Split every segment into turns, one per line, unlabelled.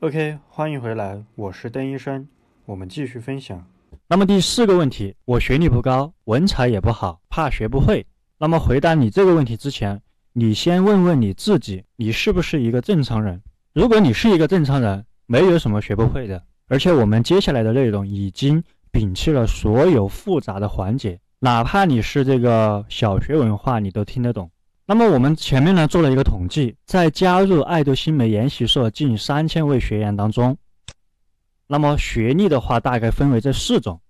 OK，欢迎回来，我是邓医生，我们继续分享。
那么第四个问题，我学历不高，文采也不好，怕学不会。那么回答你这个问题之前，你先问问你自己，你是不是一个正常人？如果你是一个正常人，没有什么学不会的。而且我们接下来的内容已经摒弃了所有复杂的环节，哪怕你是这个小学文化，你都听得懂。那么我们前面呢做了一个统计，在加入爱豆新媒研习社近三千位学员当中，那么学历的话大概分为这四种：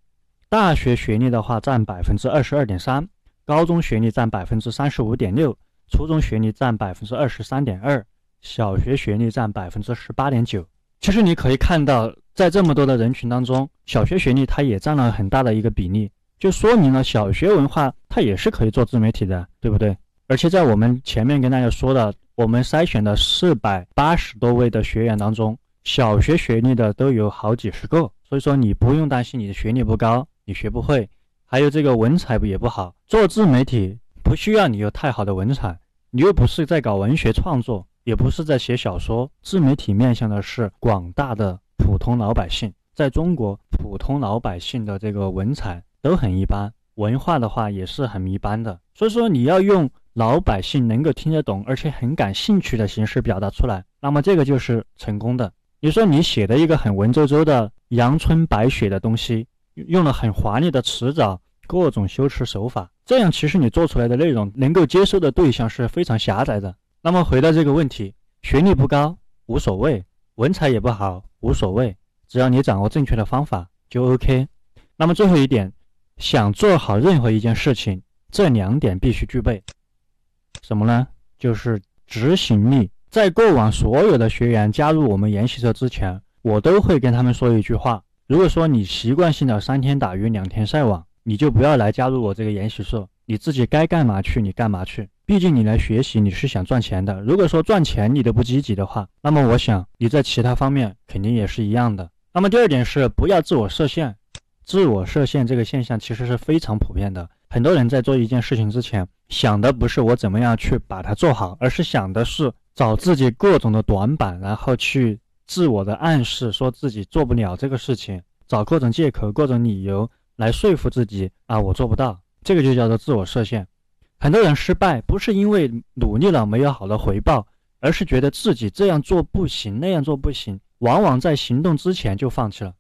大学学历的话占百分之二十二点三，高中学历占百分之三十五点六，初中学历占百分之二十三点二，小学学历占百分之十八点九。其实你可以看到，在这么多的人群当中，小学学历它也占了很大的一个比例，就说明了小学文化它也是可以做自媒体的，对不对？而且在我们前面跟大家说的，我们筛选的四百八十多位的学员当中，小学学历的都有好几十个，所以说你不用担心你的学历不高，你学不会，还有这个文采也不好。做自媒体不需要你有太好的文采，你又不是在搞文学创作，也不是在写小说，自媒体面向的是广大的普通老百姓。在中国，普通老百姓的这个文采都很一般，文化的话也是很一般的，所以说你要用。老百姓能够听得懂，而且很感兴趣的形式表达出来，那么这个就是成功的。你说你写的一个很文绉绉的阳春白雪的东西，用了很华丽的词藻，各种修辞手法，这样其实你做出来的内容能够接受的对象是非常狭窄的。那么回到这个问题，学历不高无所谓，文采也不好无所谓，只要你掌握正确的方法就 OK。那么最后一点，想做好任何一件事情，这两点必须具备。什么呢？就是执行力。在过往所有的学员加入我们研习社之前，我都会跟他们说一句话：如果说你习惯性的三天打鱼两天晒网，你就不要来加入我这个研习社。你自己该干嘛去，你干嘛去。毕竟你来学习，你是想赚钱的。如果说赚钱你都不积极的话，那么我想你在其他方面肯定也是一样的。那么第二点是不要自我设限。自我设限这个现象其实是非常普遍的。很多人在做一件事情之前，想的不是我怎么样去把它做好，而是想的是找自己各种的短板，然后去自我的暗示，说自己做不了这个事情，找各种借口、各种理由来说服自己啊，我做不到。这个就叫做自我设限。很多人失败不是因为努力了没有好的回报，而是觉得自己这样做不行，那样做不行，往往在行动之前就放弃了。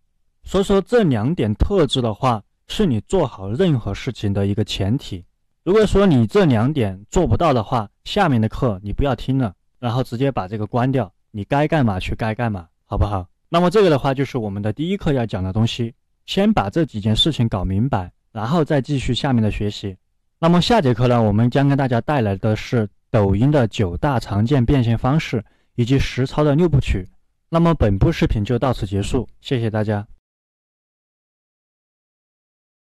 所以说这两点特质的话。是你做好任何事情的一个前提。如果说你这两点做不到的话，下面的课你不要听了，然后直接把这个关掉。你该干嘛去该干嘛，好不好？那么这个的话就是我们的第一课要讲的东西，先把这几件事情搞明白，然后再继续下面的学习。那么下节课呢，我们将跟大家带来的是抖音的九大常见变现方式以及实操的六部曲。那么本部视频就到此结束，谢谢大家。